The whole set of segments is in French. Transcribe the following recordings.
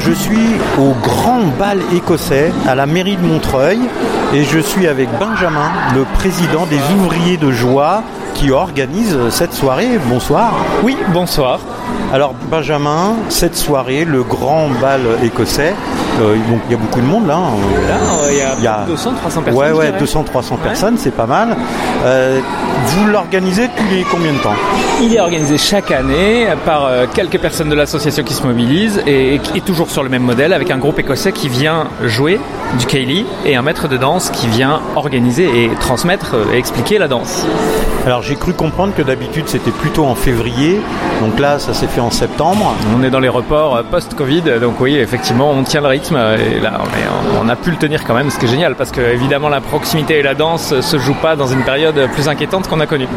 Je suis au grand bal écossais à la mairie de Montreuil et je suis avec Benjamin, le président des ouvriers de joie qui organise cette soirée. Bonsoir. Oui, bonsoir. Alors Benjamin, cette soirée, le grand bal écossais, euh, donc, il y a beaucoup de monde là. hein. Là, euh, il y a, Il y a- 200, 300 personnes. Ouais, ouais, dirais. 200-300 personnes, c'est pas mal. Euh, vous l'organisez tous les combien de temps? Il est organisé chaque année par quelques personnes de l'association qui se mobilisent et, et toujours sur le même modèle avec un groupe écossais qui vient jouer du Kaylee et un maître de danse qui vient organiser et transmettre et expliquer la danse. Alors j'ai cru comprendre que d'habitude c'était plutôt en février, donc là ça s'est fait en septembre. On est dans les reports euh, post-Covid, donc oui, effectivement, on tient le rythme euh, et là, on, a pu le tenir quand même, ce qui est génial parce que évidemment la proximité et la danse euh, se jouent pas dans une période plus inquiétante qu'on a connue.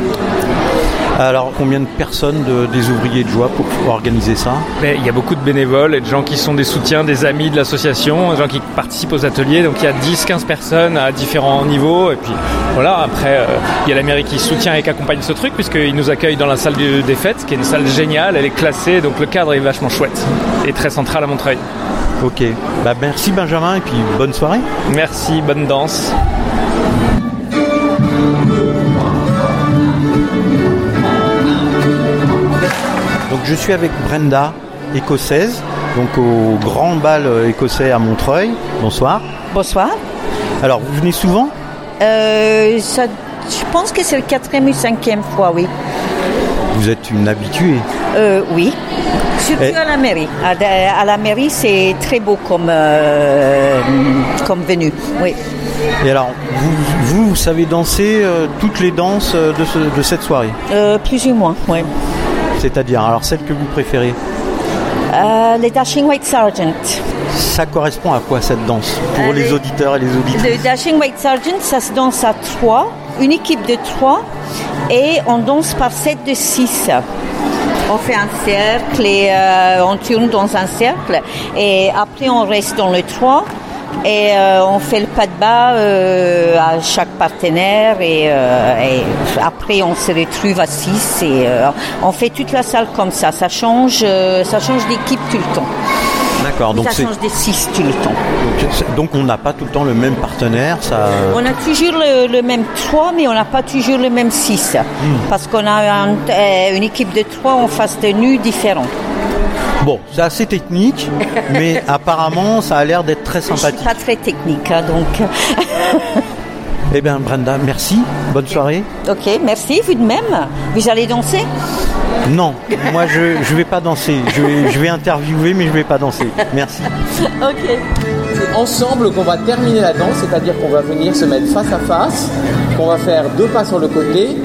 Alors combien de personnes de- des ouvriers de joie pour, organiser ça Mais il y a beaucoup de bénévoles et de gens qui sont des soutiens, des amis de l'association, des gens qui participent aux ateliers. Donc il y a 10-15 personnes à différents niveaux. Et puis voilà, après, euh, il y a la mairie qui soutient et qui accompagne ce truc, puisqu'ils nous accueillent dans la salle du- des fêtes, qui est une salle géniale. Elle est classée, donc le cadre est vachement chouette et très central à Montreuil. Ok. Bah merci Benjamin et puis bonne soirée. Merci, bonne danse. Je suis avec Brenda, écossaise, donc au grand bal euh, écossais à Montreuil. Bonsoir. Bonsoir. Alors vous venez souvent? Euh, ça, je pense que c'est le quatrième ou cinquième fois, oui. Vous êtes une habituée? Euh, oui. Surtout Et- à la mairie. À, à la mairie, c'est très beau comme, euh, comme venue. Oui. Et alors vous, vous, vous savez danser toutes les danses de, ce- de cette soirée? Euh, plus ou moins, oui. C'est-à-dire alors celle que vous préférez Euh, les Dashing White Sergeant. Ça correspond à quoi cette danse Pour Euh, les les- auditeurs et les auditrices Le Dashing White Sergeant, ça se danse à trois, une équipe de trois, et on danse par set de six. On fait un cercle et euh, on tourne dans un cercle, et après on reste dans le trois. Et euh, on fait le pas de bas euh, à chaque partenaire et, euh, et après on se retrouve à six et on fait toute la salle comme ça. Ça change, ça change d'équipe tout le temps. D'accord, donc ça change des six tout le temps. donc, on n'a pas tout le temps le même partenaire, ça On a toujours le, le même 3, mais on n'a pas toujours le même 6. Parce qu'on a un- une équipe de 3 en face de nous différents. Bon, c'est assez technique, mais apparemment ça a l'air d'être très Je suis sympathique. pas très technique, hein, donc. Eh bien Brenda, merci, bonne soirée. ok, merci, vous de même? Vous allez danser? Non, moi je je vais pas danser, je vais, je vais interviewer mais je vais pas danser. Merci. Ok. C'est ensemble qu'on va terminer la danse, c'est-à-dire qu'on va venir se mettre face à face, qu'on va faire deux pas sur le côté,